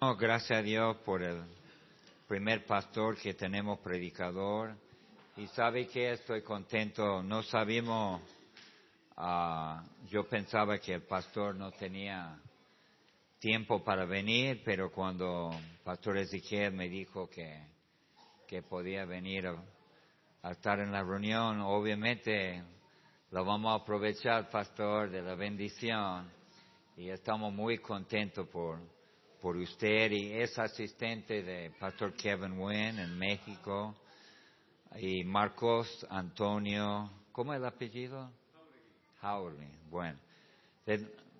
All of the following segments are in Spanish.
Oh, gracias a Dios por el primer pastor que tenemos predicador. Y sabe que estoy contento. No sabíamos, ah, yo pensaba que el pastor no tenía tiempo para venir, pero cuando pastor Ezequiel me dijo que, que podía venir a estar en la reunión, obviamente lo vamos a aprovechar, pastor, de la bendición. Y estamos muy contentos por, por usted y es asistente de Pastor Kevin Wynn en México y Marcos Antonio, ¿cómo es el apellido? Howley. Bueno,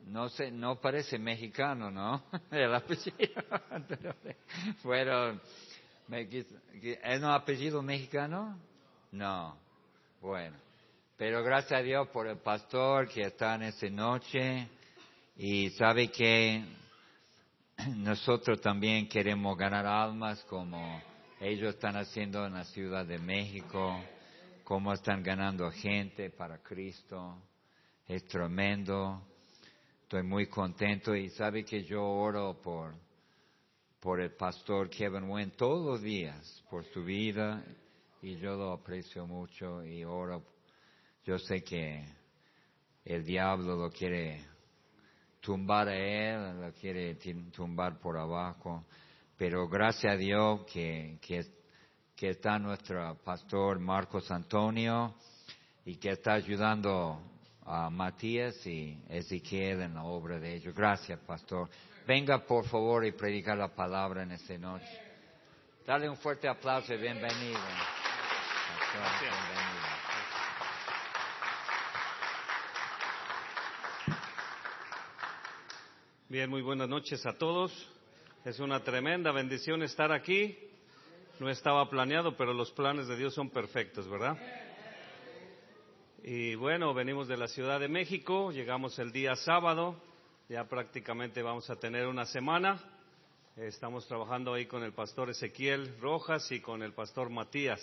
no sé, no parece mexicano, ¿no? El apellido. Quis- ¿es un apellido mexicano? No. Bueno, pero gracias a Dios por el pastor que está en esta noche y sabe que nosotros también queremos ganar almas como ellos están haciendo en la Ciudad de México, cómo están ganando gente para Cristo. Es tremendo. Estoy muy contento y sabe que yo oro por, por el pastor Kevin Wynn todos los días, por su vida y yo lo aprecio mucho y oro. Yo sé que el diablo lo quiere tumbar a él, lo quiere tumbar por abajo, pero gracias a Dios que, que, que está nuestro pastor Marcos Antonio y que está ayudando a Matías y Ezequiel en la obra de ellos. Gracias, pastor. Venga, por favor, y predicar la palabra en esta noche. Dale un fuerte aplauso y bienvenido. Pastor, bienvenido. Bien, muy buenas noches a todos. Es una tremenda bendición estar aquí. No estaba planeado, pero los planes de Dios son perfectos, ¿verdad? Y bueno, venimos de la Ciudad de México, llegamos el día sábado, ya prácticamente vamos a tener una semana. Estamos trabajando ahí con el pastor Ezequiel Rojas y con el pastor Matías.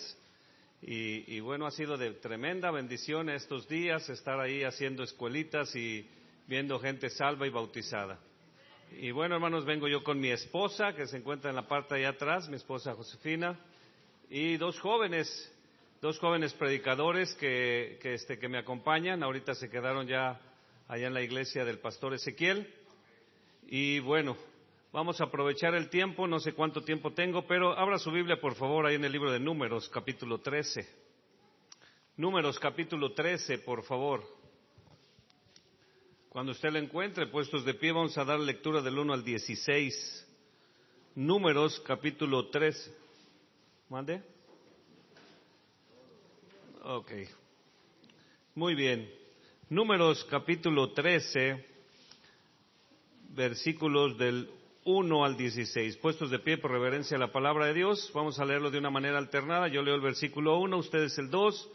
Y, y bueno, ha sido de tremenda bendición estos días estar ahí haciendo escuelitas y viendo gente salva y bautizada. Y bueno, hermanos, vengo yo con mi esposa, que se encuentra en la parte allá atrás, mi esposa Josefina, y dos jóvenes, dos jóvenes predicadores que, que, este, que me acompañan. Ahorita se quedaron ya allá en la iglesia del pastor Ezequiel. Y bueno, vamos a aprovechar el tiempo, no sé cuánto tiempo tengo, pero abra su Biblia, por favor, ahí en el libro de Números, capítulo 13. Números, capítulo 13, por favor. Cuando usted lo encuentre, puestos de pie, vamos a dar lectura del 1 al 16. Números, capítulo 13. ¿Mande? Ok. Muy bien. Números, capítulo 13, versículos del 1 al 16. Puestos de pie por reverencia a la palabra de Dios, vamos a leerlo de una manera alternada. Yo leo el versículo 1, ustedes el 2.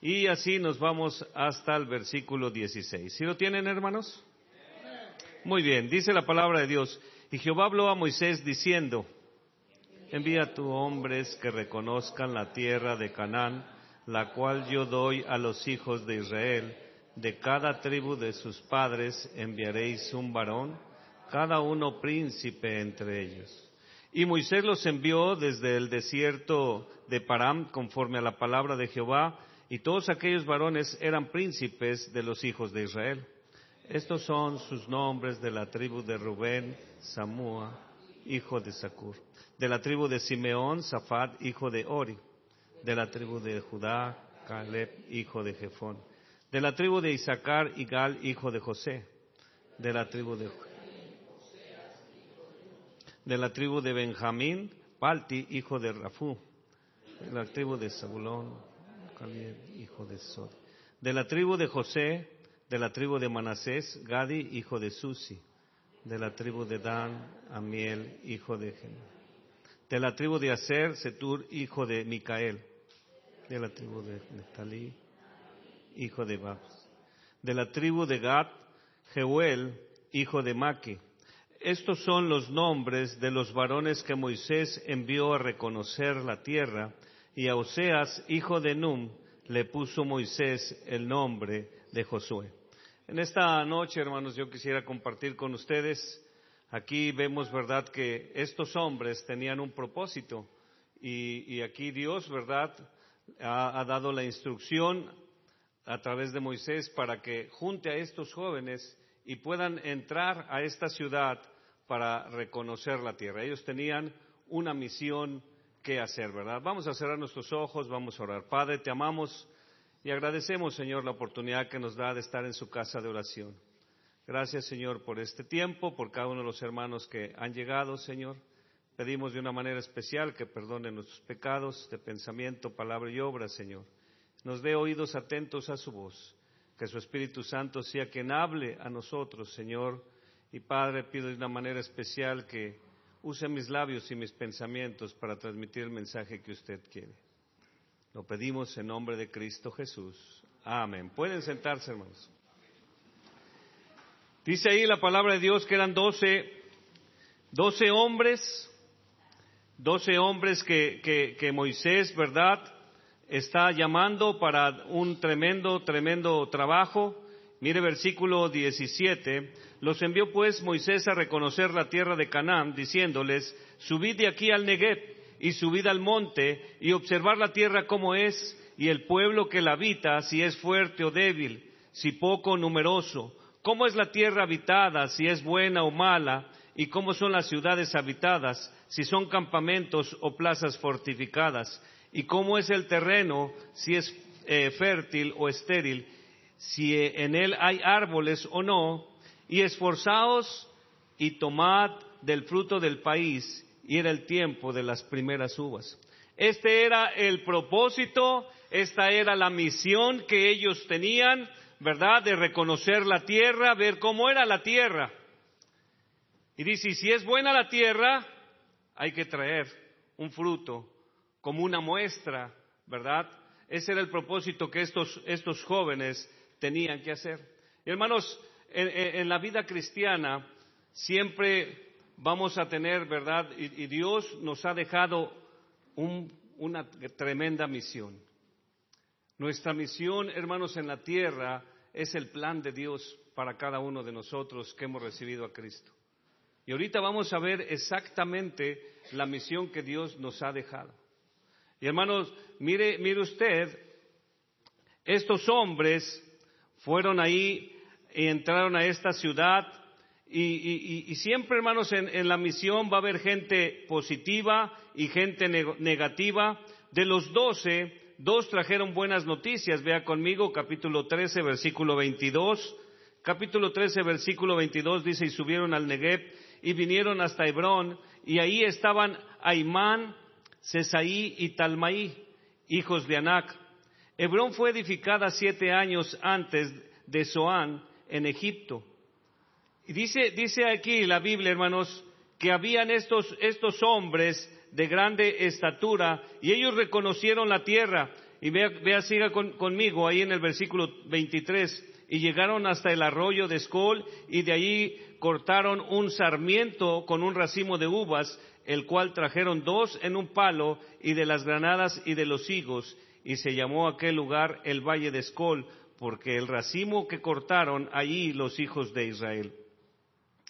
Y así nos vamos hasta el versículo 16. ¿Sí lo tienen, hermanos? Muy bien, dice la palabra de Dios. Y Jehová habló a Moisés diciendo, envía a tus hombres que reconozcan la tierra de Canaán, la cual yo doy a los hijos de Israel. De cada tribu de sus padres enviaréis un varón, cada uno príncipe entre ellos. Y Moisés los envió desde el desierto de Param, conforme a la palabra de Jehová, y todos aquellos varones eran príncipes de los hijos de Israel. Estos son sus nombres de la tribu de Rubén, Samúa, hijo de Sacur. De la tribu de Simeón, Safat, hijo de Ori. De la tribu de Judá, Caleb, hijo de Jefón. De la tribu de Isaacar, Igal, hijo de José. De la tribu de de la tribu de Benjamín, Palti, hijo de Rafú. De la tribu de Zabulón, Hijo de Sod. De la tribu de José, de la tribu de Manasés, Gadi, hijo de Susi. De la tribu de Dan, Amiel, hijo de Gen. De la tribu de Aser, Setur, hijo de Micael. De la tribu de Neftalí, hijo de Babs. De la tribu de Gad, Jeuel, hijo de Maki. Estos son los nombres de los varones que Moisés envió a reconocer la tierra, y a Oseas, hijo de Num, le puso Moisés el nombre de Josué. En esta noche, hermanos, yo quisiera compartir con ustedes Aquí vemos, ¿verdad?, que estos hombres tenían un propósito y, aquí Dios, ¿verdad?, ha, dado la instrucción a través de Moisés para que junte a estos jóvenes y puedan entrar a esta ciudad para reconocer la tierra. Ellos tenían una misión que hacer, ¿verdad? Vamos a cerrar nuestros ojos, vamos a orar. Padre, te amamos y agradecemos, Señor, la oportunidad que nos da de estar en su casa de oración. Gracias, Señor, por este tiempo, por cada uno de los hermanos que han llegado, Señor. Pedimos de una manera especial que perdone nuestros pecados de pensamiento, palabra y obra, Señor. Nos dé oídos atentos a su voz. Que su Espíritu Santo sea quien hable a nosotros, Señor. Y Padre, pido de una manera especial que use mis labios y mis pensamientos para transmitir el mensaje que usted quiere. Lo pedimos en nombre de Cristo Jesús. Amén. Pueden sentarse, hermanos. Dice ahí la palabra de Dios que eran doce, doce hombres, doce hombres que, que, que Moisés, ¿verdad?, está llamando para un tremendo, tremendo trabajo. Mire versículo 17. Los envió pues Moisés a reconocer la tierra de Canaán, diciéndoles, subid de aquí al Negev y subid al monte y observar la tierra como es y el pueblo que la habita, si es fuerte o débil, si poco o numeroso, cómo es la tierra habitada, si es buena o mala, y cómo son las ciudades habitadas, si son campamentos o plazas fortificadas, y cómo es el terreno, si es eh, fértil o estéril, si en él hay árboles o no, y esforzaos y tomad del fruto del país, y era el tiempo de las primeras uvas. Este era el propósito, esta era la misión que ellos tenían, ¿verdad? De reconocer la tierra, ver cómo era la tierra. Y dice, si es buena la tierra, hay que traer un fruto como una muestra, ¿verdad? Ese era el propósito que estos, estos jóvenes tenían que hacer. hermanos, en la vida cristiana siempre vamos a tener, ¿verdad? Y, Dios nos ha dejado una tremenda misión. Nuestra misión, hermanos, en la tierra es el plan de Dios para cada uno de nosotros que hemos recibido a Cristo. Y ahorita vamos a ver exactamente la misión que Dios nos ha dejado. Y hermanos, mire, mire usted, estos hombres fueron ahí y entraron a esta ciudad y, siempre, hermanos, en, la misión va a haber gente positiva y gente negativa. De los doce, dos trajeron buenas noticias. Vea conmigo capítulo 13, versículo 22. Capítulo 13, versículo 22 dice, y subieron al Negev y vinieron hasta Hebrón, y ahí estaban Aimán, Cesaí y Talmaí, hijos de Anac. Hebrón fue edificada siete años antes de Zoán en Egipto y dice, dice aquí la Biblia, hermanos, que habían estos, estos hombres de grande estatura y ellos reconocieron la tierra. Y vea, vea siga conmigo ahí en el versículo 23. Y llegaron hasta el arroyo de Escol y de allí cortaron un sarmiento con un racimo de uvas, el cual trajeron dos en un palo y de las granadas y de los higos. Y se llamó aquel lugar el valle de Escol, porque el racimo que cortaron allí los hijos de Israel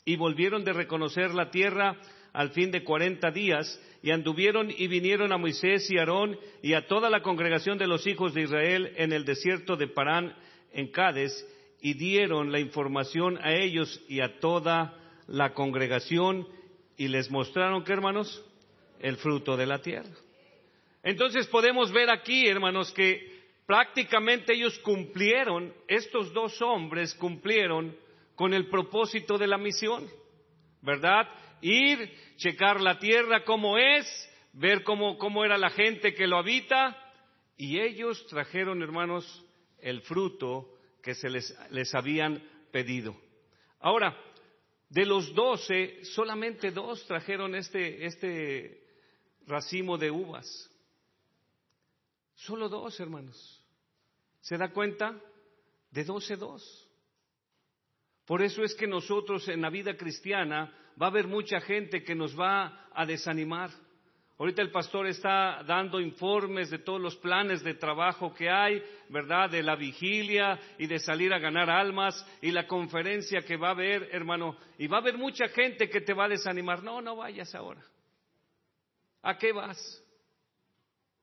y volvieron de reconocer la tierra al fin de cuarenta días, y anduvieron y vinieron a Moisés y Aarón y a toda la congregación de los hijos de Israel en el desierto de Parán, en Cádiz, y dieron la información a ellos y a toda la congregación, y les mostraron, ¿qué hermanos? El fruto de la tierra. Entonces podemos ver aquí, hermanos, que prácticamente ellos cumplieron, estos dos hombres cumplieron con el propósito de la misión, ¿verdad? Ir, checar la tierra como es, ver cómo, cómo era la gente que lo habita, y ellos trajeron, hermanos, el fruto que se les, les habían pedido. Ahora, de los doce, solamente dos trajeron este, este racimo de uvas. Solo dos, hermanos. ¿Se da cuenta? De doce, dos. Por eso es que nosotros en la vida cristiana va a haber mucha gente que nos va a desanimar. Ahorita el pastor está dando informes de todos los planes de trabajo que hay, ¿verdad? De la vigilia y de salir a ganar almas y la conferencia que va a haber, hermano. Y va a haber mucha gente que te va a desanimar. No, no vayas ahora. ¿A qué vas?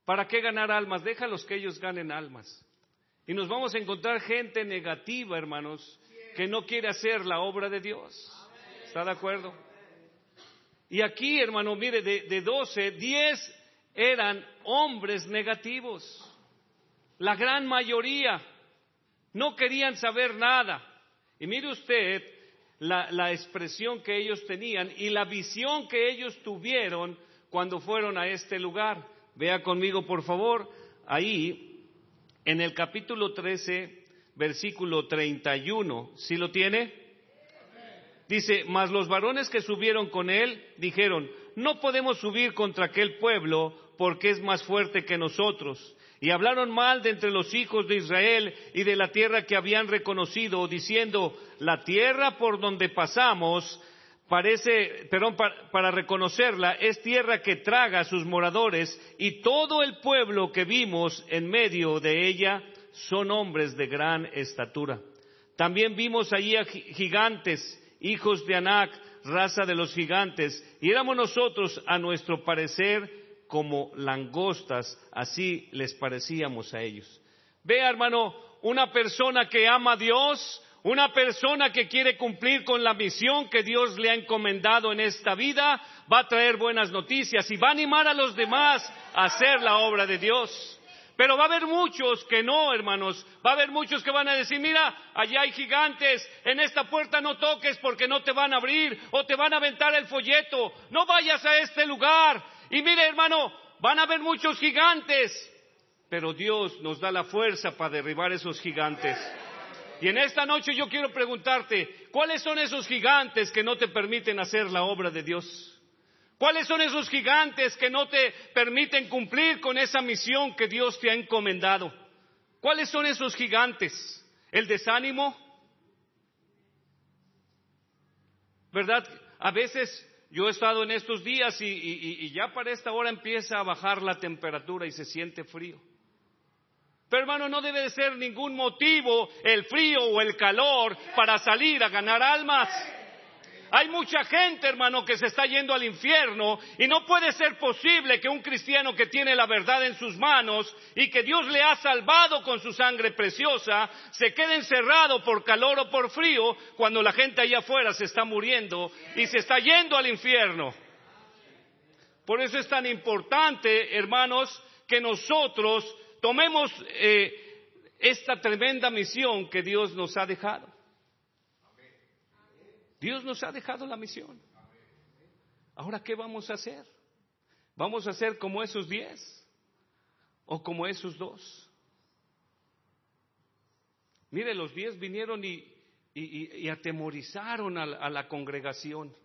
¿Para qué ganar almas? Déjalos que ellos ganen almas. Y nos vamos a encontrar gente negativa, hermanos, que no quiere hacer la obra de Dios. ¿Está de acuerdo? Y aquí, hermano, mire, de, de 12, 10 eran hombres negativos. La gran mayoría no querían saber nada. Y mire usted la, la, expresión que ellos tenían y la visión que ellos tuvieron cuando fueron a este lugar. Vea conmigo, por favor, ahí en el capítulo 13, versículo 31. ¿Sí lo tiene? Dice, mas los varones que subieron con él dijeron, no podemos subir contra aquel pueblo porque es más fuerte que nosotros. Y hablaron mal de entre los hijos de Israel y de la tierra que habían reconocido, diciendo, la tierra por donde pasamos parece, perdón, para, para, reconocerla, es tierra que traga a sus moradores y todo el pueblo que vimos en medio de ella son hombres de gran estatura. También vimos allí a gigantes hijos de Anac, raza de los gigantes, y éramos nosotros, a nuestro parecer, como langostas, así les parecíamos a ellos. Vea, hermano, una persona que ama a Dios, una persona que quiere cumplir con la misión que Dios le ha encomendado en esta vida, va a traer buenas noticias y va a animar a los demás a hacer la obra de Dios. Pero va a haber muchos que no, hermanos. Va a haber muchos que van a decir, mira, allá hay gigantes, en esta puerta no toques porque no te van a abrir o te van a aventar el folleto. No vayas a este lugar. Y mire, hermano, van a haber muchos gigantes. Pero Dios nos da la fuerza para derribar esos gigantes. Y en esta noche yo quiero preguntarte, ¿cuáles son esos gigantes que no te permiten hacer la obra de Dios? ¿Cuáles son esos gigantes que no te permiten cumplir con esa misión que Dios te ha encomendado? ¿Cuáles son esos gigantes? ¿El desánimo? ¿Verdad? A veces yo he estado en estos días y, ya para esta hora empieza a bajar la temperatura y se siente frío. Pero hermano, no debe de ser ningún motivo el frío o el calor para salir a ganar almas. Hay mucha gente, hermano, que se está yendo al infierno y no puede ser posible que un cristiano que tiene la verdad en sus manos y que Dios le ha salvado con su sangre preciosa se quede encerrado por calor o por frío cuando la gente allá afuera se está muriendo y se está yendo al infierno. Por eso es tan importante, hermanos, que nosotros tomemos eh, esta tremenda misión que Dios nos ha dejado. Dios nos ha dejado la misión. Ahora, ¿qué vamos a hacer? ¿Vamos a hacer como esos diez? ¿O como esos dos? Mire, los diez vinieron y, atemorizaron a la congregación,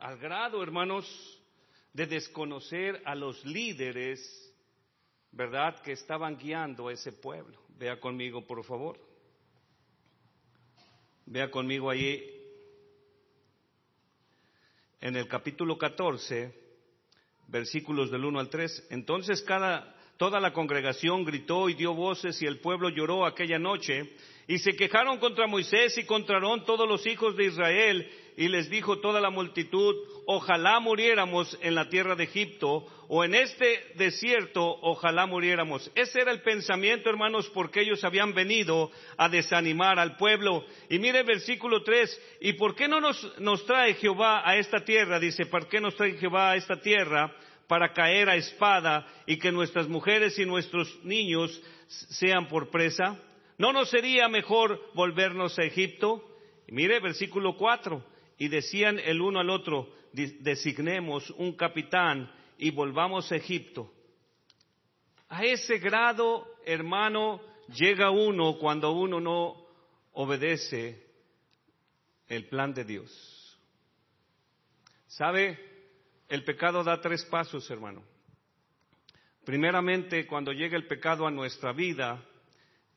al grado, hermanos, de desconocer a los líderes, ¿verdad?, que estaban guiando a ese pueblo. Vea conmigo, por favor. Vea conmigo ahí en el capítulo 14, versículos del 1 al 3. Entonces cada, toda la congregación gritó y dio voces y el pueblo lloró aquella noche y se quejaron contra Moisés y contra todos los hijos de Israel y les dijo toda la multitud, ojalá muriéramos en la tierra de Egipto o en este desierto, ojalá muriéramos. Ese era el pensamiento, hermanos, porque ellos habían venido a desanimar al pueblo. Y mire el versículo 3, ¿y por qué no nos, nos trae Jehová a esta tierra? Dice, ¿por qué nos trae Jehová a esta tierra? Para caer a espada y que nuestras mujeres y nuestros niños sean por presa? ¿No nos sería mejor volvernos a Egipto? Mire versículo 4 y decían el uno al otro, designemos un capitán y volvamos a Egipto. A ese grado, hermano, llega uno cuando uno no obedece el plan de Dios. ¿Sabe? El pecado da tres pasos, hermano. Primeramente, cuando llega el pecado a nuestra vida,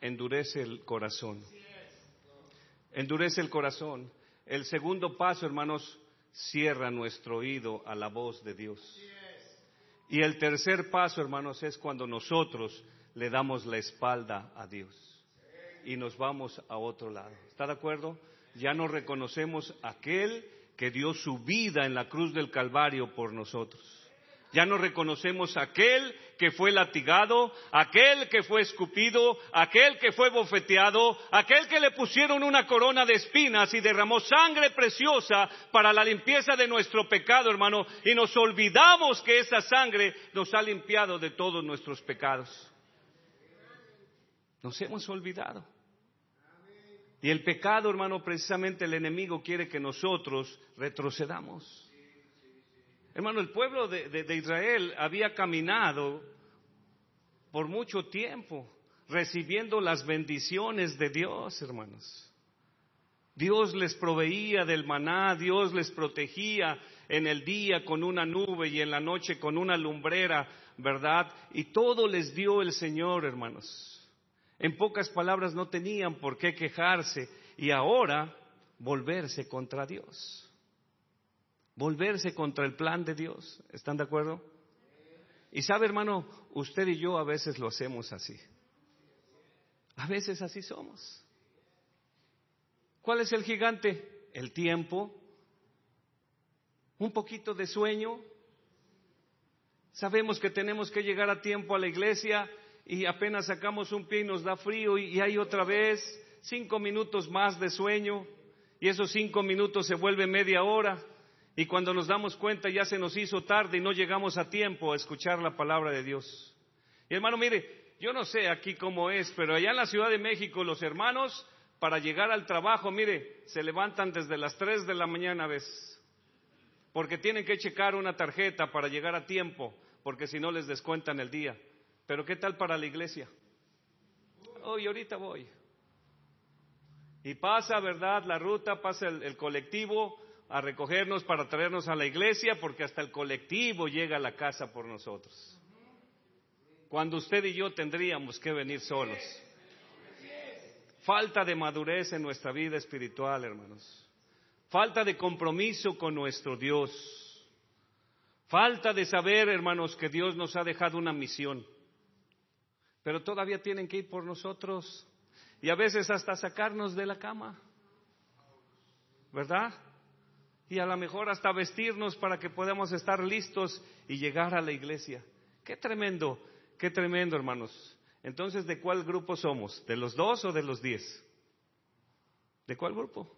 endurece el corazón. Endurece el corazón. El segundo paso, hermanos, cierra nuestro oído a la voz de Dios. Y el tercer paso, hermanos, es cuando nosotros le damos la espalda a Dios y nos vamos a otro lado. ¿Está de acuerdo? Ya no reconocemos aquel que dio su vida en la cruz del Calvario por nosotros. Ya no reconocemos aquel que fue latigado, aquel que fue escupido, aquel que fue bofeteado, aquel que le pusieron una corona de espinas y derramó sangre preciosa para la limpieza de nuestro pecado, hermano, y nos olvidamos que esa sangre nos ha limpiado de todos nuestros pecados. Nos hemos olvidado. Y el pecado, hermano, precisamente el enemigo quiere que nosotros retrocedamos. Hermano, el pueblo de, Israel había caminado por mucho tiempo recibiendo las bendiciones de Dios, hermanos. Dios les proveía del maná, Dios les protegía en el día con una nube y en la noche con una lumbrera, ¿verdad? Y todo les dio el Señor, hermanos. En pocas palabras, no tenían por qué quejarse y ahora volverse contra Dios volverse contra el plan de Dios. ¿Están de acuerdo? Y sabe, hermano, usted y yo a veces lo hacemos así. A veces así somos. ¿Cuál es el gigante? El tiempo. Un poquito de sueño. Sabemos que tenemos que llegar a tiempo a la iglesia y apenas sacamos un pie y nos da frío y, hay otra vez cinco minutos más de sueño y esos cinco minutos se vuelve media hora y cuando nos damos cuenta ya se nos hizo tarde y no llegamos a tiempo a escuchar la palabra de Dios. Y hermano, mire, yo no sé aquí cómo es, pero allá en la Ciudad de México los hermanos para llegar al trabajo, mire, se levantan desde las 3 de la mañana a veces, porque tienen que checar una tarjeta para llegar a tiempo, porque si no les descuentan el día. Pero ¿qué tal para la iglesia? Hoy, ahorita voy. Y pasa, ¿verdad? La ruta, pasa el colectivo, a recogernos para traernos a la iglesia porque hasta el colectivo llega a la casa por nosotros. Cuando usted y yo tendríamos que venir solos. Falta de madurez en nuestra vida espiritual, hermanos. Falta de compromiso con nuestro Dios. Falta de saber, hermanos, que Dios nos ha dejado una misión. Pero todavía tienen que ir por nosotros y a veces hasta sacarnos de la cama. ¿Verdad? y a lo mejor hasta vestirnos para que podamos estar listos y llegar a la iglesia. Qué tremendo, qué tremendo, hermanos. Entonces, ¿de cuál grupo somos? ¿De los dos o de los diez? ¿De cuál grupo?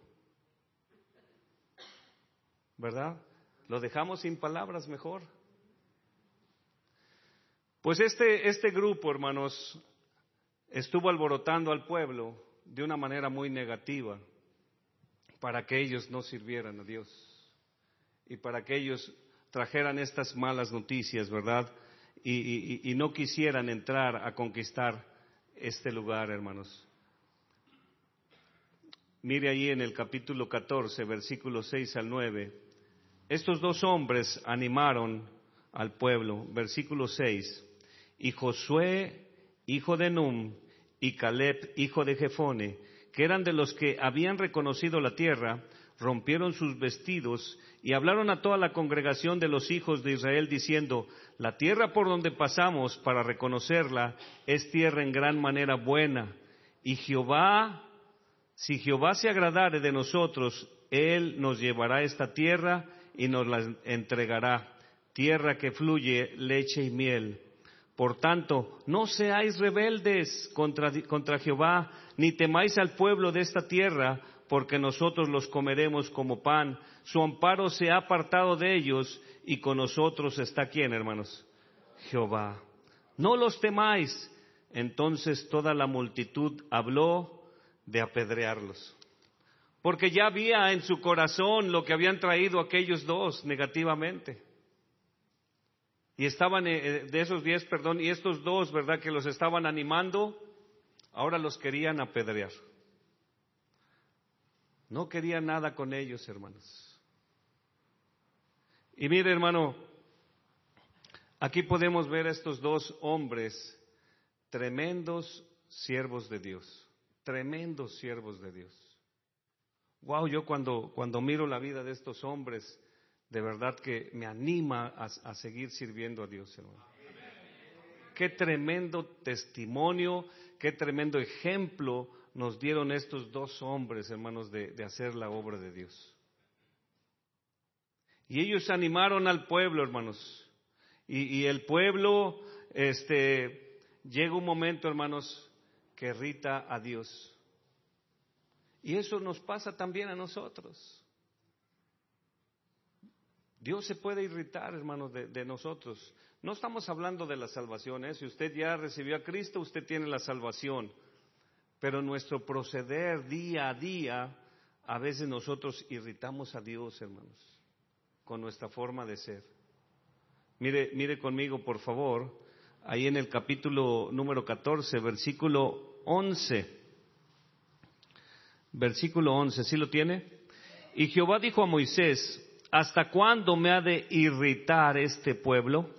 ¿Verdad? Lo dejamos sin palabras mejor. Pues este, este grupo, hermanos, estuvo alborotando al pueblo de una manera muy negativa para que ellos no sirvieran a Dios y para que ellos trajeran estas malas noticias, ¿verdad? Y, no quisieran entrar a conquistar este lugar, hermanos. Mire ahí en el capítulo 14, versículos 6 al 9. Estos dos hombres animaron al pueblo, versículo 6. Y Josué, hijo de Num, y Caleb, hijo de Jefone, que eran de los que habían reconocido la tierra, rompieron sus vestidos y hablaron a toda la congregación de los hijos de Israel diciendo, la tierra por donde pasamos para reconocerla es tierra en gran manera buena. Y Jehová, si Jehová se agradare de nosotros, Él nos llevará esta tierra y nos la entregará, tierra que fluye leche y miel. Por tanto, no seáis rebeldes contra, contra Jehová, ni temáis al pueblo de esta tierra, porque nosotros los comeremos como pan. Su amparo se ha apartado de ellos, y con nosotros está quién, hermanos? Jehová. No los temáis. Entonces toda la multitud habló de apedrearlos. Porque ya había en su corazón lo que habían traído aquellos dos negativamente. Y estaban eh, eh, de esos diez, perdón, y estos dos, ¿verdad? Que los estaban animando, ahora los querían apedrear. No querían nada con ellos, hermanos. Y mire, hermano, aquí podemos ver a estos dos hombres, tremendos siervos de Dios, tremendos siervos de Dios. Wow, yo cuando, cuando miro la vida de estos hombres, de verdad que me anima a, seguir sirviendo a Dios, hermano. Qué tremendo testimonio, qué tremendo ejemplo nos dieron estos dos hombres, hermanos, de, hacer la obra de Dios. Y ellos animaron al pueblo, hermanos. Y, y, el pueblo, este, llega un momento, hermanos, que irrita a Dios. Y eso nos pasa también a nosotros. Dios se puede irritar, hermanos, de, nosotros. No estamos hablando de la salvación, ¿eh? si usted ya recibió a Cristo, usted tiene la salvación. Pero nuestro proceder día a día, a veces nosotros irritamos a Dios, hermanos, con nuestra forma de ser. Mire, mire conmigo, por favor, ahí en el capítulo número 14, versículo 11. Versículo 11, ¿sí lo tiene? Y Jehová dijo a Moisés, ¿Hasta cuándo me ha de irritar este pueblo?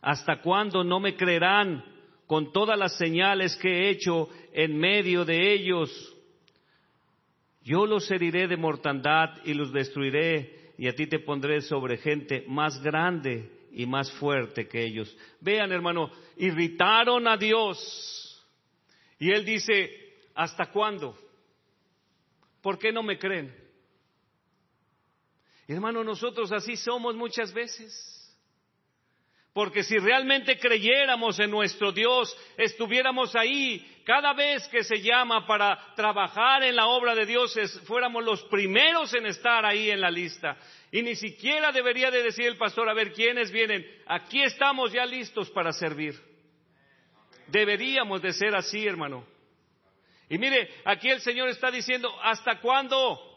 ¿Hasta cuándo no me creerán con todas las señales que he hecho en medio de ellos? Yo los heriré de mortandad y los destruiré y a ti te pondré sobre gente más grande y más fuerte que ellos. Vean, hermano, irritaron a Dios. Y él dice, ¿hasta cuándo? ¿Por qué no me creen? Hermano, nosotros así somos muchas veces. Porque si realmente creyéramos en nuestro Dios, estuviéramos ahí cada vez que se llama para trabajar en la obra de Dios, fuéramos los primeros en estar ahí en la lista. Y ni siquiera debería de decir el pastor, a ver, ¿quiénes vienen? Aquí estamos ya listos para servir. Deberíamos de ser así, hermano. Y mire, aquí el Señor está diciendo, ¿hasta cuándo?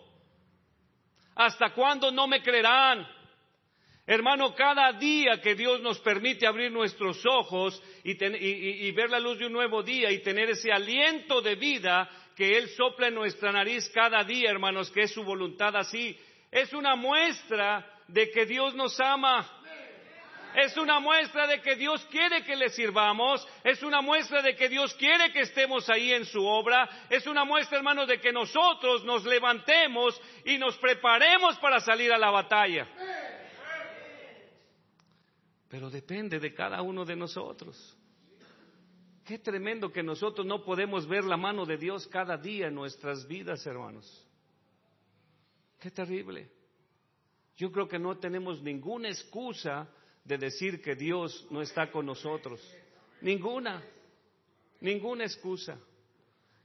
¿Hasta cuándo no me creerán? Hermano, cada día que Dios nos permite abrir nuestros ojos y, ver la luz de un nuevo día y tener ese aliento de vida que Él sopla en nuestra nariz cada día, hermanos, que es su voluntad así, es una muestra de que Dios nos ama. Es una muestra de que Dios quiere que le sirvamos, es una muestra de que Dios quiere que estemos ahí en su obra, es una muestra, hermanos, de que nosotros nos levantemos y nos preparemos para salir a la batalla. Pero depende de cada uno de nosotros. Qué tremendo que nosotros no podemos ver la mano de Dios cada día en nuestras vidas, hermanos. Qué terrible. Yo creo que no tenemos ninguna excusa de decir que Dios no está con nosotros. Ninguna, ninguna excusa.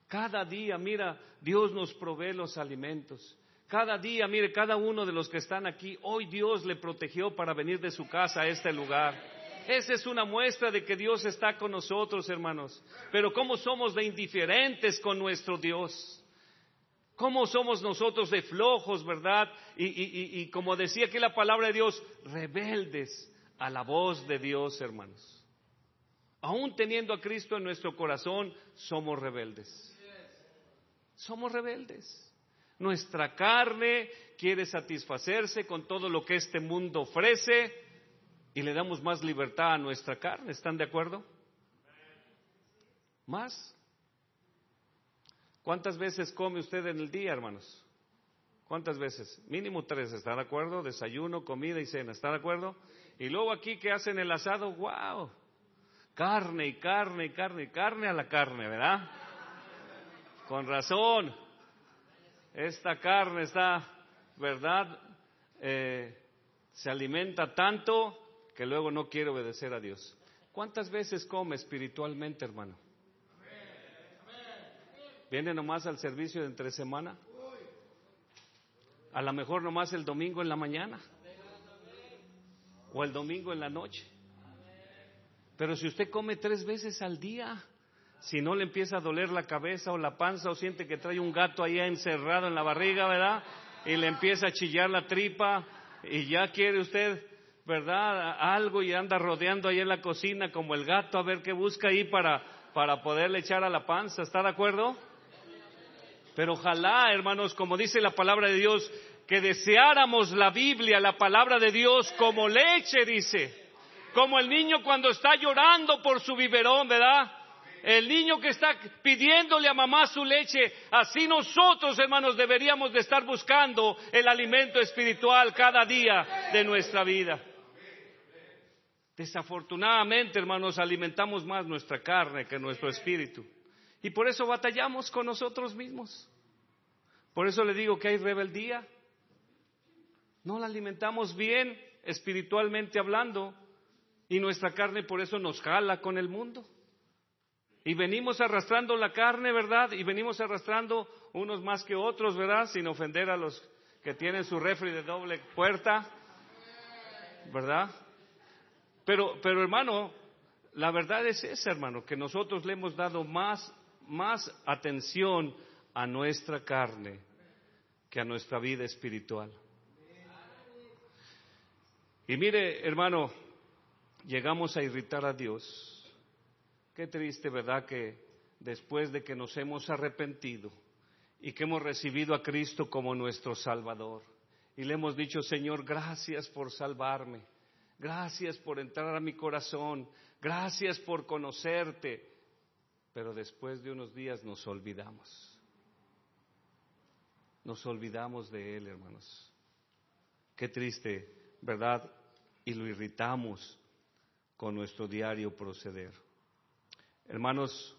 Cada día, mira, Dios nos provee los alimentos. Cada día, mire, cada uno de los que están aquí, hoy Dios le protegió para venir de su casa a este lugar. Esa es una muestra de que Dios está con nosotros, hermanos. Pero ¿cómo somos de indiferentes con nuestro Dios? ¿Cómo somos nosotros de flojos, verdad? Y, y como decía aquí la palabra de Dios, rebeldes a la voz de Dios, hermanos. Aún teniendo a Cristo en nuestro corazón, somos rebeldes. Somos rebeldes. Nuestra carne quiere satisfacerse con todo lo que este mundo ofrece y le damos más libertad a nuestra carne. ¿Están de acuerdo? ¿Más? ¿Cuántas veces come usted en el día, hermanos? ¿Cuántas veces? Mínimo tres, ¿está de acuerdo? Desayuno, comida y cena, ¿está de acuerdo? Y luego aquí que hacen el asado, wow, carne y carne y carne y carne a la carne, ¿verdad? Con razón, esta carne está, ¿verdad? Eh, se alimenta tanto que luego no quiere obedecer a Dios. ¿Cuántas veces come espiritualmente, hermano? ¿Viene nomás al servicio de entre semana? A lo mejor nomás el domingo en la mañana o el domingo en la noche. Pero si usted come tres veces al día, si no le empieza a doler la cabeza o la panza o siente que trae un gato ahí encerrado en la barriga, ¿verdad? Y le empieza a chillar la tripa y ya quiere usted, ¿verdad? Algo y anda rodeando ahí en la cocina como el gato a ver qué busca ahí para, para poderle echar a la panza. ¿Está de acuerdo? Pero ojalá, hermanos, como dice la palabra de Dios, que deseáramos la Biblia, la palabra de Dios, como leche, dice. Como el niño cuando está llorando por su biberón, ¿verdad? El niño que está pidiéndole a mamá su leche, así nosotros, hermanos, deberíamos de estar buscando el alimento espiritual cada día de nuestra vida. Desafortunadamente, hermanos, alimentamos más nuestra carne que nuestro espíritu. Y por eso batallamos con nosotros mismos. Por eso le digo que hay rebeldía. No la alimentamos bien espiritualmente hablando. Y nuestra carne por eso nos jala con el mundo. Y venimos arrastrando la carne, ¿verdad? Y venimos arrastrando unos más que otros, ¿verdad? Sin ofender a los que tienen su refri de doble puerta, ¿verdad? Pero, pero hermano, la verdad es esa, hermano, que nosotros le hemos dado más, más atención a nuestra carne que a nuestra vida espiritual. Y mire, hermano, llegamos a irritar a Dios. Qué triste, ¿verdad? Que después de que nos hemos arrepentido y que hemos recibido a Cristo como nuestro Salvador y le hemos dicho, Señor, gracias por salvarme, gracias por entrar a mi corazón, gracias por conocerte, pero después de unos días nos olvidamos. Nos olvidamos de Él, hermanos. Qué triste, ¿verdad? Y lo irritamos con nuestro diario proceder. Hermanos,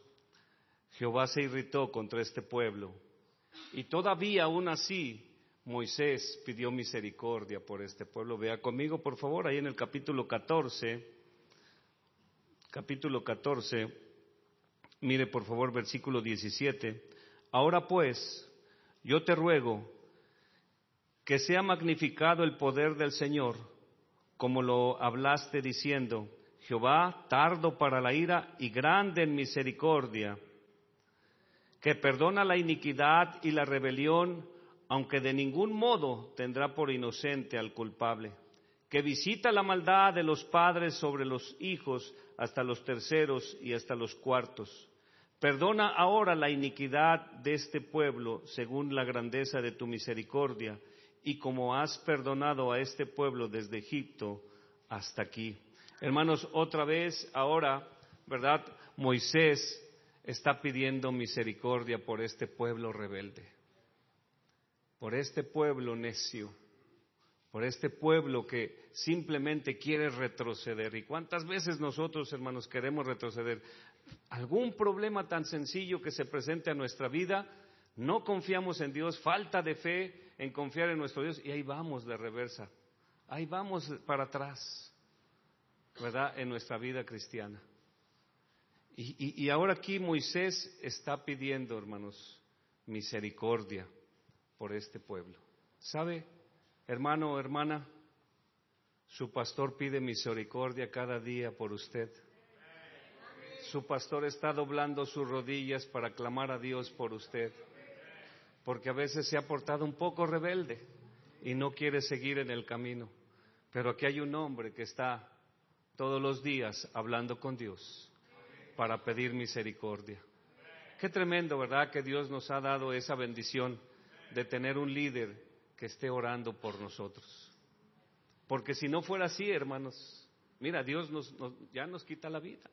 Jehová se irritó contra este pueblo y todavía aún así Moisés pidió misericordia por este pueblo. Vea conmigo, por favor, ahí en el capítulo 14, capítulo 14, mire por favor versículo 17. Ahora pues, yo te ruego que sea magnificado el poder del Señor, como lo hablaste diciendo, Jehová tardo para la ira y grande en misericordia, que perdona la iniquidad y la rebelión, aunque de ningún modo tendrá por inocente al culpable, que visita la maldad de los padres sobre los hijos hasta los terceros y hasta los cuartos. Perdona ahora la iniquidad de este pueblo según la grandeza de tu misericordia, y como has perdonado a este pueblo desde Egipto hasta aquí. Hermanos, otra vez ahora, ¿verdad? Moisés está pidiendo misericordia por este pueblo rebelde, por este pueblo necio, por este pueblo que simplemente quiere retroceder. ¿Y cuántas veces nosotros, hermanos, queremos retroceder? Algún problema tan sencillo que se presente a nuestra vida, no confiamos en Dios, falta de fe en confiar en nuestro Dios y ahí vamos de reversa, ahí vamos para atrás. ¿verdad?, en nuestra vida cristiana. Y, ahora aquí Moisés está pidiendo, hermanos, misericordia por este pueblo. ¿Sabe, hermano o hermana? Su pastor pide misericordia cada día por usted. Su pastor está doblando sus rodillas para clamar a Dios por usted, porque a veces se ha portado un poco rebelde y no quiere seguir en el camino. Pero aquí hay un hombre que está todos los días hablando con Dios para pedir misericordia. Qué tremendo, ¿verdad? Que Dios nos ha dado esa bendición de tener un líder que esté orando por nosotros. Porque si no fuera así, hermanos, mira, Dios nos, ya nos quita la vida,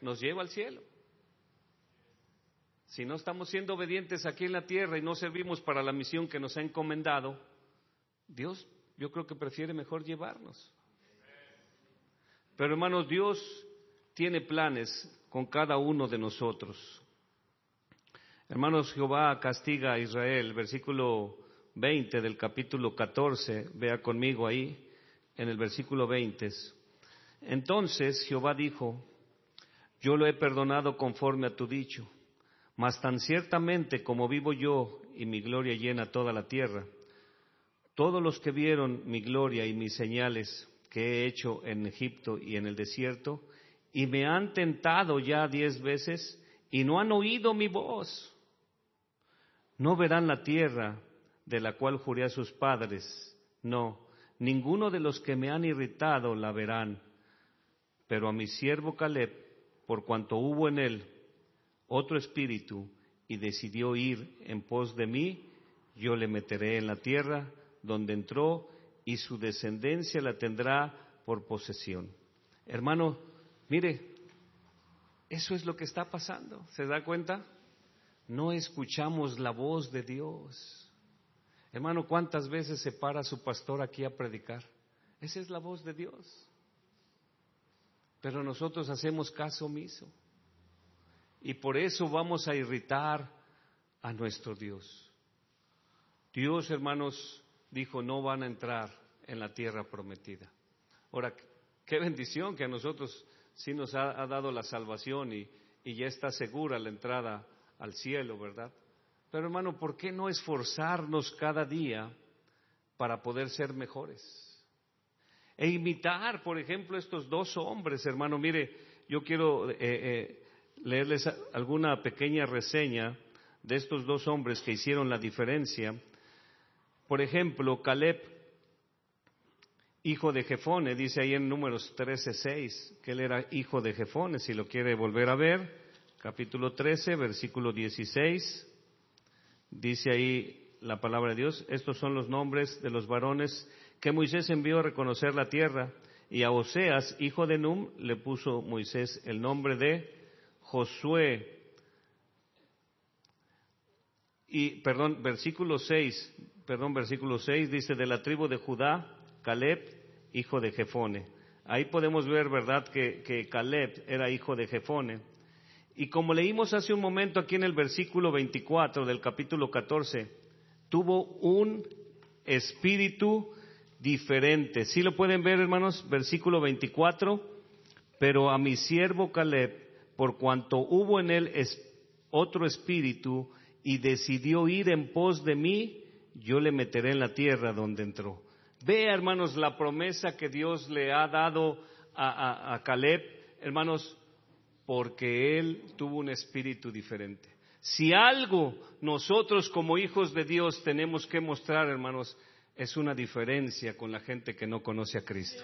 nos lleva al cielo. Si no estamos siendo obedientes aquí en la tierra y no servimos para la misión que nos ha encomendado, Dios yo creo que prefiere mejor llevarnos. Pero hermanos, Dios tiene planes con cada uno de nosotros. Hermanos, Jehová castiga a Israel, versículo 20 del capítulo 14, vea conmigo ahí, en el versículo 20. Entonces Jehová dijo, yo lo he perdonado conforme a tu dicho, mas tan ciertamente como vivo yo y mi gloria llena toda la tierra, todos los que vieron mi gloria y mis señales que he hecho en Egipto y en el desierto, y me han tentado ya diez veces y no han oído mi voz. No verán la tierra de la cual juré a sus padres, no, ninguno de los que me han irritado la verán, pero a mi siervo Caleb, por cuanto hubo en él otro espíritu y decidió ir en pos de mí, yo le meteré en la tierra donde entró y su descendencia la tendrá por posesión. Hermano, mire, Eso es lo que está pasando. ¿Se da cuenta? No escuchamos la voz de Dios. Hermano, ¿cuántas veces se para su pastor aquí a predicar? Esa es la voz de Dios. Pero nosotros hacemos caso omiso. Y por eso vamos a irritar a nuestro Dios. Dios, hermanos, dijo, no van a entrar en la tierra prometida. Ahora, qué bendición que a nosotros sí nos ha, dado la salvación y, y ya está segura la entrada al cielo, ¿verdad? Pero hermano, ¿por qué no esforzarnos cada día para poder ser mejores? E imitar, por ejemplo, estos dos hombres, hermano. Mire, yo quiero eh, eh, leerles alguna pequeña reseña de estos dos hombres que hicieron la diferencia. Por ejemplo, Caleb, hijo de Jefone, dice ahí en números 13.6 que él era hijo de Jefone, si lo quiere volver a ver, capítulo 13, versículo 16, dice ahí la palabra de Dios, estos son los nombres de los varones que Moisés envió a reconocer la tierra, y a Oseas, hijo de Num, le puso Moisés el nombre de Josué, y, perdón, versículo 6, perdón, versículo 6 dice, de la tribu de Judá, Caleb, hijo de Jefone. Ahí podemos ver, ¿verdad?, que, que Caleb era hijo de Jefone. Y como leímos hace un momento aquí en el versículo 24 del capítulo 14, tuvo un espíritu diferente. ¿Sí lo pueden ver, hermanos? Versículo 24. Pero a mi siervo Caleb, por cuanto hubo en él otro espíritu, y decidió ir en pos de mí, yo le meteré en la tierra donde entró. Vea, hermanos, la promesa que Dios le ha dado a, Caleb, hermanos, porque él tuvo un espíritu diferente. Si algo nosotros como hijos de Dios tenemos que mostrar, hermanos, es una diferencia con la gente que no conoce a Cristo.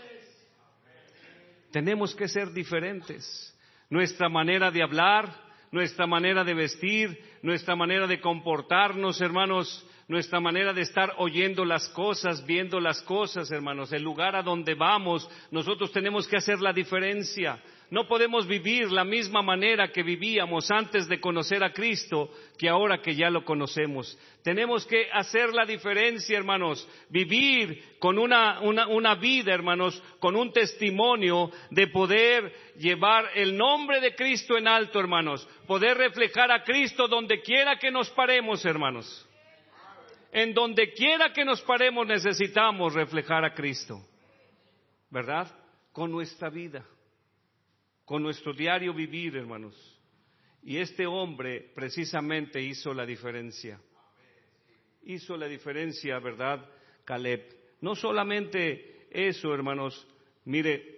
Tenemos que ser diferentes. Nuestra manera de hablar, nuestra manera de vestir, nuestra manera de comportarnos, hermanos, nuestra manera de estar oyendo las cosas, viendo las cosas, hermanos, el lugar a donde vamos, nosotros tenemos que hacer la diferencia. No podemos vivir la misma manera que vivíamos antes de conocer a Cristo que ahora que ya lo conocemos. Tenemos que hacer la diferencia, hermanos, vivir con una, vida, hermanos, con un testimonio de poder llevar el nombre de Cristo en alto, hermanos, poder reflejar a Cristo donde quiera que nos paremos, hermanos. En donde quiera que nos paremos necesitamos reflejar a Cristo, ¿verdad? Con nuestra vida con nuestro diario vivir, hermanos. Y este hombre precisamente hizo la diferencia. Hizo la diferencia, ¿verdad, Caleb? No solamente eso, hermanos, mire,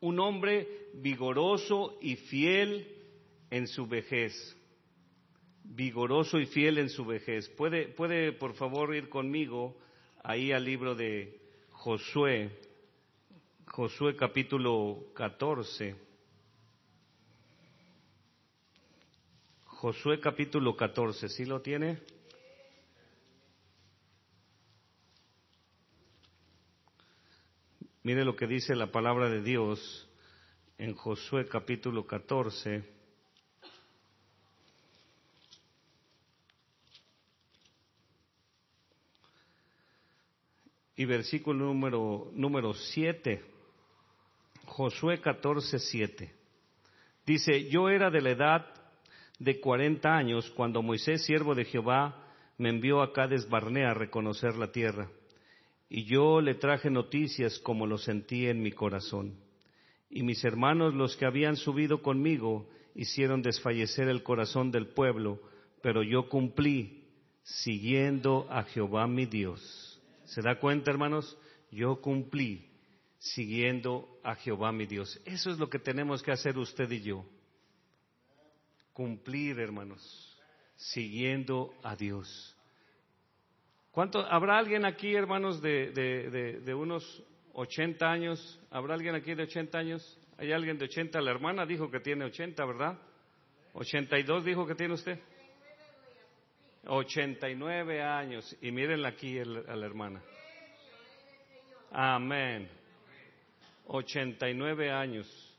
un hombre vigoroso y fiel en su vejez. Vigoroso y fiel en su vejez. Puede, puede por favor ir conmigo ahí al libro de Josué, Josué capítulo 14. Josué capítulo 14, ¿sí lo tiene? Mire lo que dice la palabra de Dios en Josué capítulo 14. Y versículo número, número 7. Josué 14, 7. Dice, yo era de la edad de cuarenta años cuando Moisés, siervo de Jehová, me envió a Cades Barnea a reconocer la tierra. Y yo le traje noticias como lo sentí en mi corazón. Y mis hermanos, los que habían subido conmigo, hicieron desfallecer el corazón del pueblo, pero yo cumplí siguiendo a Jehová mi Dios. ¿Se da cuenta, hermanos? Yo cumplí siguiendo a Jehová mi Dios. Eso es lo que tenemos que hacer usted y yo cumplir, hermanos, siguiendo a Dios. ¿Cuánto, ¿Habrá alguien aquí, hermanos, de, de, de, unos 80 años? ¿Habrá alguien aquí de 80 años? ¿Hay alguien de 80? La hermana dijo que tiene 80, ¿verdad? ¿82 dijo que tiene usted? 89 años. Y mírenla aquí a la hermana. Amén. 89 años.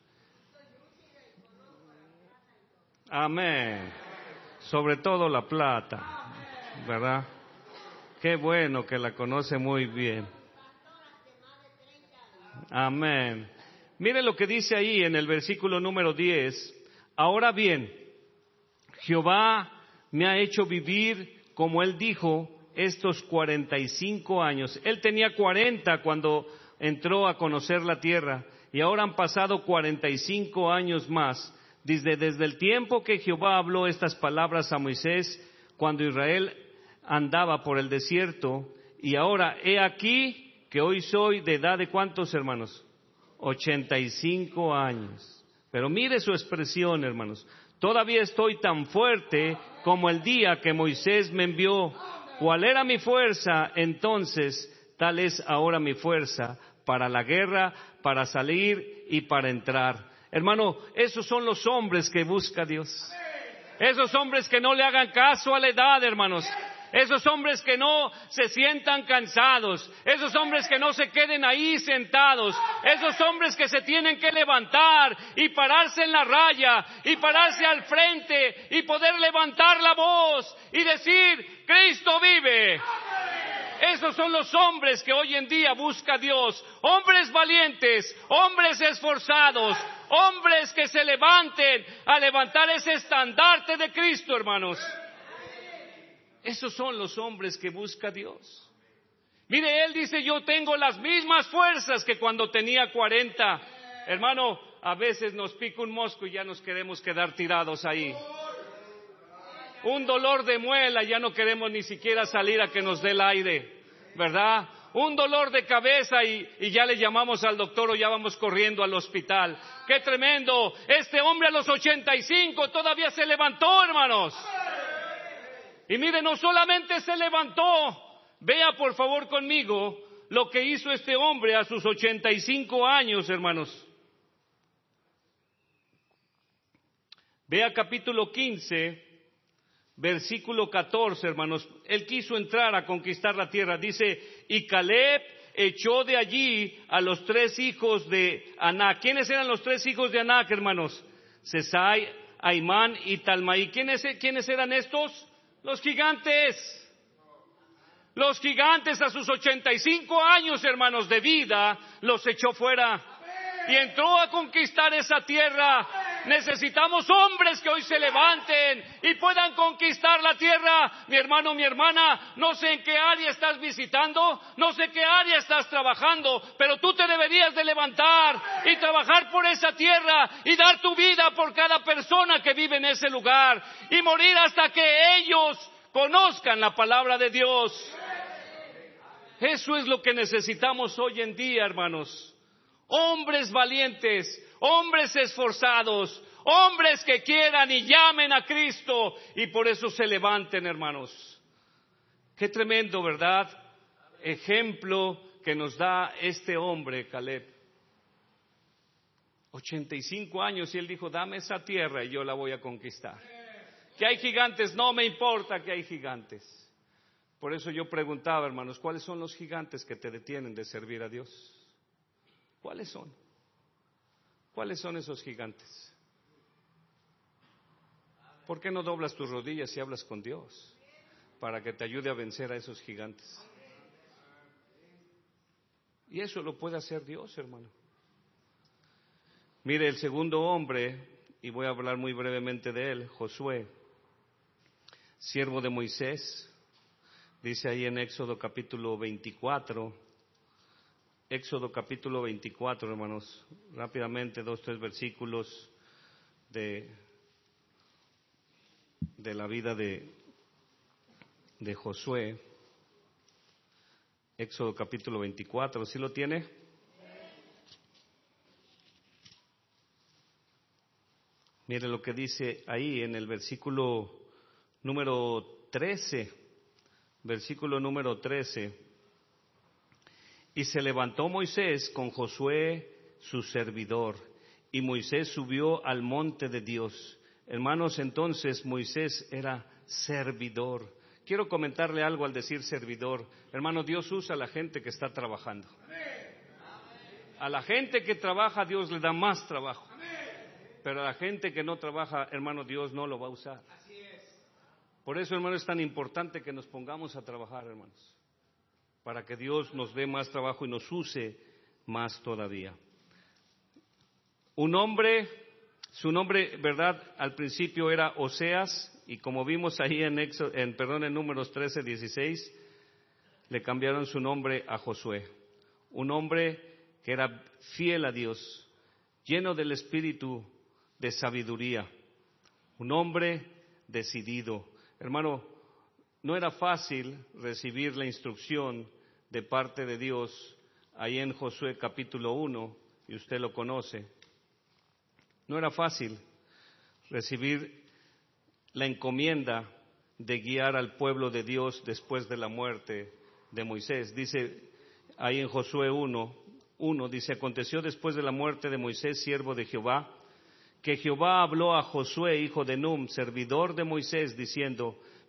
Amén. Sobre todo la plata, ¿verdad? Qué bueno que la conoce muy bien. Amén. Mire lo que dice ahí en el versículo número 10. Ahora bien, Jehová me ha hecho vivir, como él dijo, estos 45 años. Él tenía 40 cuando entró a conocer la tierra y ahora han pasado 45 años más desde, desde el tiempo que Jehová habló estas palabras a Moisés cuando Israel andaba por el desierto y ahora he aquí que hoy soy de edad de cuántos hermanos? 85 años. Pero mire su expresión, hermanos. Todavía estoy tan fuerte como el día que Moisés me envió. ¿Cuál era mi fuerza entonces? Tal es ahora mi fuerza para la guerra, para salir y para entrar. Hermano, esos son los hombres que busca Dios. Esos hombres que no le hagan caso a la edad, hermanos. Esos hombres que no se sientan cansados, esos hombres que no se queden ahí sentados, esos hombres que se tienen que levantar y pararse en la raya y pararse al frente y poder levantar la voz y decir, Cristo vive. Esos son los hombres que hoy en día busca Dios. Hombres valientes, hombres esforzados, hombres que se levanten a levantar ese estandarte de Cristo, hermanos. Esos son los hombres que busca Dios. Mire, él dice, yo tengo las mismas fuerzas que cuando tenía 40. Hermano, a veces nos pica un mosco y ya nos queremos quedar tirados ahí. Un dolor de muela, ya no queremos ni siquiera salir a que nos dé el aire, ¿verdad? Un dolor de cabeza y, y ya le llamamos al doctor o ya vamos corriendo al hospital. ¡Qué tremendo! Este hombre a los 85 todavía se levantó, hermanos. Y mire, no solamente se levantó, vea por favor conmigo lo que hizo este hombre a sus 85 años, hermanos. Vea capítulo 15, versículo 14, hermanos. Él quiso entrar a conquistar la tierra. Dice, y Caleb echó de allí a los tres hijos de Anac. ¿Quiénes eran los tres hijos de Anac, hermanos? Sesai, Aimán y Talmaí. ¿Quiénes, ¿Quiénes eran estos? Los gigantes. Los gigantes a sus 85 años, hermanos, de vida, los echó fuera. Y entró a conquistar esa tierra. Necesitamos hombres que hoy se levanten y puedan conquistar la tierra. Mi hermano, mi hermana, no sé en qué área estás visitando, no sé qué área estás trabajando, pero tú te deberías de levantar y trabajar por esa tierra y dar tu vida por cada persona que vive en ese lugar y morir hasta que ellos conozcan la palabra de Dios. Eso es lo que necesitamos hoy en día, hermanos hombres valientes, hombres esforzados, hombres que quieran y llamen a Cristo y por eso se levanten, hermanos. Qué tremendo, ¿verdad? Ejemplo que nos da este hombre, Caleb. 85 años y él dijo, dame esa tierra y yo la voy a conquistar. Que hay gigantes, no me importa que hay gigantes. Por eso yo preguntaba, hermanos, ¿cuáles son los gigantes que te detienen de servir a Dios? ¿Cuáles son? ¿Cuáles son esos gigantes? ¿Por qué no doblas tus rodillas y hablas con Dios para que te ayude a vencer a esos gigantes? Y eso lo puede hacer Dios, hermano. Mire, el segundo hombre, y voy a hablar muy brevemente de él, Josué, siervo de Moisés, dice ahí en Éxodo capítulo 24, Éxodo capítulo 24, hermanos, rápidamente dos, tres versículos de, de la vida de, de Josué. Éxodo capítulo 24, ¿sí lo tiene? Mire lo que dice ahí en el versículo número 13, versículo número 13. Y se levantó Moisés con Josué, su servidor, y Moisés subió al monte de Dios. Hermanos, entonces Moisés era servidor. Quiero comentarle algo al decir servidor. Hermano, Dios usa a la gente que está trabajando. A la gente que trabaja Dios le da más trabajo. Pero la gente que no trabaja, hermano, Dios no lo va a usar. Por eso, hermano, es tan importante que nos pongamos a trabajar, hermanos, para que Dios nos dé más trabajo y nos use más todavía. Un hombre, su nombre, verdad, al principio era Oseas, y como vimos ahí en, en, perdón, en números 13, 16, le cambiaron su nombre a Josué. Un hombre que era fiel a Dios, lleno del espíritu de sabiduría. Un hombre decidido. Hermano, no era fácil recibir la instrucción de parte de Dios ahí en Josué capítulo 1, y usted lo conoce. No era fácil recibir la encomienda de guiar al pueblo de Dios después de la muerte de Moisés. Dice ahí en Josué 1, 1, dice, aconteció después de la muerte de Moisés, siervo de Jehová, que Jehová habló a Josué, hijo de Num, servidor de Moisés, diciendo,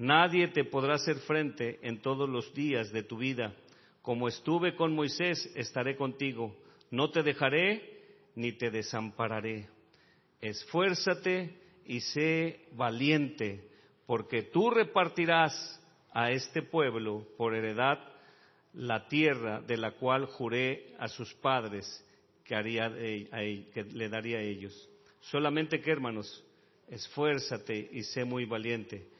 Nadie te podrá hacer frente en todos los días de tu vida. Como estuve con Moisés, estaré contigo. No te dejaré ni te desampararé. Esfuérzate y sé valiente, porque tú repartirás a este pueblo por heredad la tierra de la cual juré a sus padres que, haría que le daría a ellos. Solamente que, hermanos, esfuérzate y sé muy valiente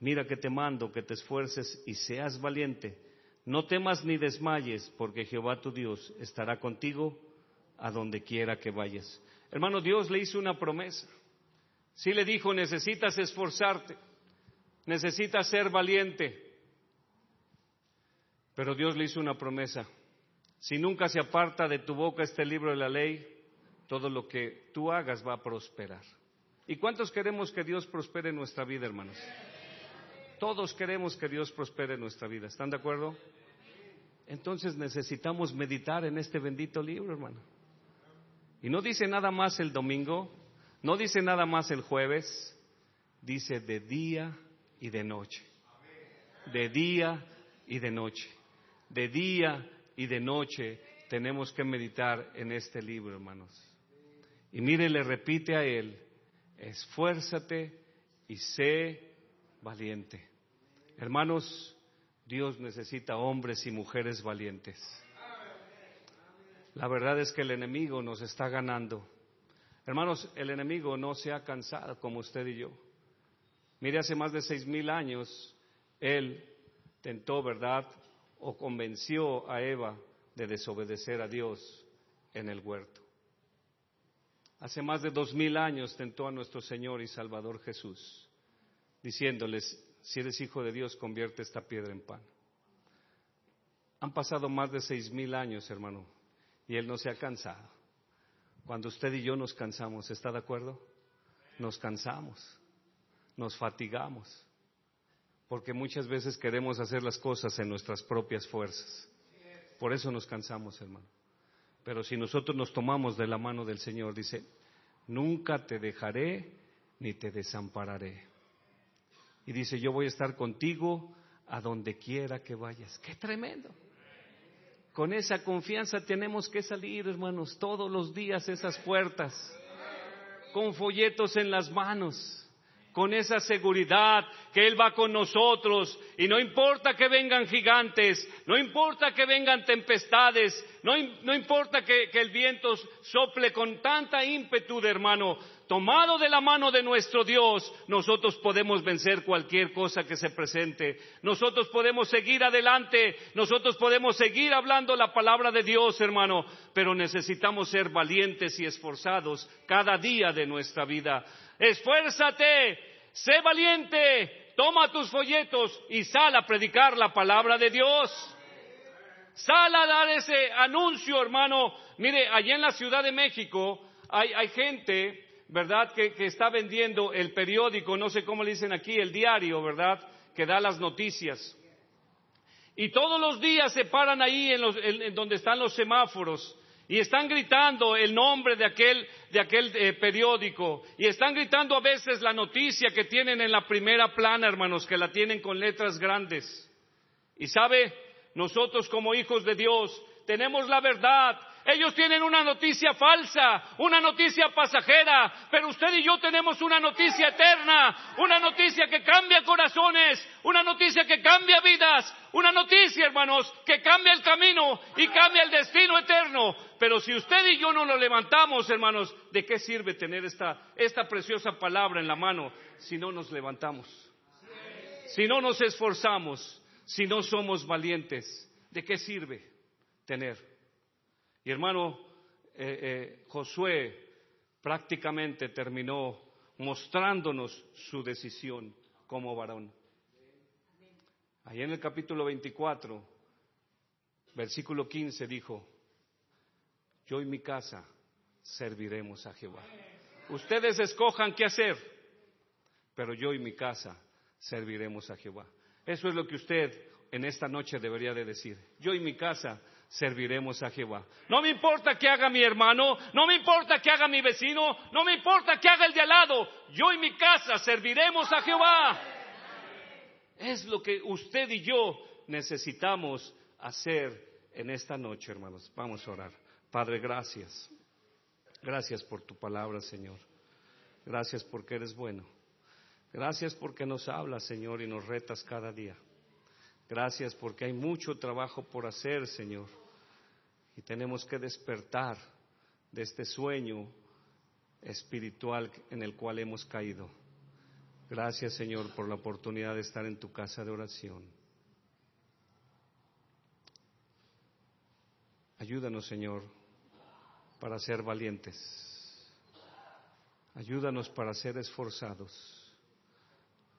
Mira que te mando que te esfuerces y seas valiente. No temas ni desmayes, porque Jehová tu Dios estará contigo a donde quiera que vayas. Hermano, Dios le hizo una promesa. Sí le dijo, necesitas esforzarte, necesitas ser valiente. Pero Dios le hizo una promesa. Si nunca se aparta de tu boca este libro de la ley, todo lo que tú hagas va a prosperar. ¿Y cuántos queremos que Dios prospere en nuestra vida, hermanos? Todos queremos que Dios prospere en nuestra vida. ¿Están de acuerdo? Entonces necesitamos meditar en este bendito libro, hermano. Y no dice nada más el domingo, no dice nada más el jueves, dice de día y de noche. De día y de noche. De día y de noche tenemos que meditar en este libro, hermanos. Y mire, le repite a él, esfuérzate y sé valiente. Hermanos, Dios necesita hombres y mujeres valientes. La verdad es que el enemigo nos está ganando. Hermanos, el enemigo no se ha cansado como usted y yo. Mire, hace más de seis mil años, él tentó, ¿verdad?, o convenció a Eva de desobedecer a Dios en el huerto. Hace más de dos mil años tentó a nuestro Señor y Salvador Jesús, diciéndoles, si eres hijo de Dios, convierte esta piedra en pan. Han pasado más de seis mil años, hermano, y Él no se ha cansado. Cuando usted y yo nos cansamos, ¿está de acuerdo? Nos cansamos, nos fatigamos porque muchas veces queremos hacer las cosas en nuestras propias fuerzas. Por eso nos cansamos, hermano. Pero si nosotros nos tomamos de la mano del Señor, dice, nunca te dejaré ni te desampararé. Y dice, yo voy a estar contigo a donde quiera que vayas. ¡Qué tremendo! Con esa confianza tenemos que salir, hermanos, todos los días esas puertas, con folletos en las manos con esa seguridad que Él va con nosotros y no importa que vengan gigantes, no importa que vengan tempestades, no, no importa que, el viento sople con tanta ímpetu, hermano, tomado de la mano de nuestro Dios, nosotros podemos vencer cualquier cosa que se presente. Nosotros podemos seguir adelante, nosotros podemos seguir hablando la palabra de Dios, hermano, pero necesitamos ser valientes y esforzados cada día de nuestra vida. Esfuérzate, sé valiente, toma tus folletos y sal a predicar la palabra de Dios. Sal a dar ese anuncio, hermano. Mire, allá en la Ciudad de México hay, hay gente ¿verdad? Que, está vendiendo el periódico, no sé cómo le dicen aquí, el diario, ¿verdad? Que da las noticias. Y todos los días se paran ahí en, donde están los semáforos y están gritando el nombre de aquel, de aquel eh, periódico y están gritando a veces la noticia que tienen en la primera plana, hermanos, que la tienen con letras grandes. Y sabe, nosotros como hijos de Dios tenemos la verdad ellos tienen una noticia falsa, una noticia pasajera, pero usted y yo tenemos una noticia eterna, una noticia que cambia corazones, una noticia que cambia vidas, una noticia, hermanos, que cambia el camino y cambia el destino eterno. Pero si usted y yo no lo levantamos, hermanos, ¿de qué sirve tener esta, esta preciosa palabra en la mano si no nos levantamos? Si no nos esforzamos, si no somos valientes, ¿de qué sirve tener? Y hermano, eh, eh, Josué prácticamente terminó mostrándonos su decisión como varón. Ahí en el capítulo 24, versículo 15 dijo, yo y mi casa serviremos a Jehová. Ustedes escojan qué hacer, pero yo y mi casa serviremos a Jehová. Eso es lo que usted en esta noche debería de decir. Yo y mi casa serviremos a Jehová. No me importa que haga mi hermano, no me importa que haga mi vecino, no me importa que haga el de al lado. Yo y mi casa serviremos a Jehová. Es lo que usted y yo necesitamos hacer en esta noche, hermanos. Vamos a orar. Padre, gracias. Gracias por tu palabra, Señor. Gracias porque eres bueno. Gracias porque nos hablas, Señor, y nos retas cada día. Gracias porque hay mucho trabajo por hacer, Señor. Y tenemos que despertar de este sueño espiritual en el cual hemos caído. Gracias, Señor, por la oportunidad de estar en tu casa de oración. Ayúdanos, Señor, para ser valientes. Ayúdanos para ser esforzados.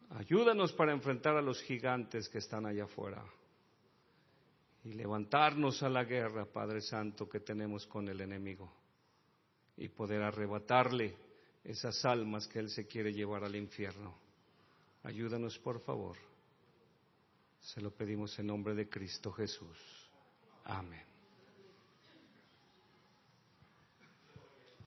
Ayúdanos para enfrentar a los gigantes que están allá afuera y levantarnos a la guerra, Padre Santo, que tenemos con el enemigo y poder arrebatarle esas almas que Él se quiere llevar al infierno. Ayúdanos, por favor. Se lo pedimos en nombre de Cristo Jesús. Amén.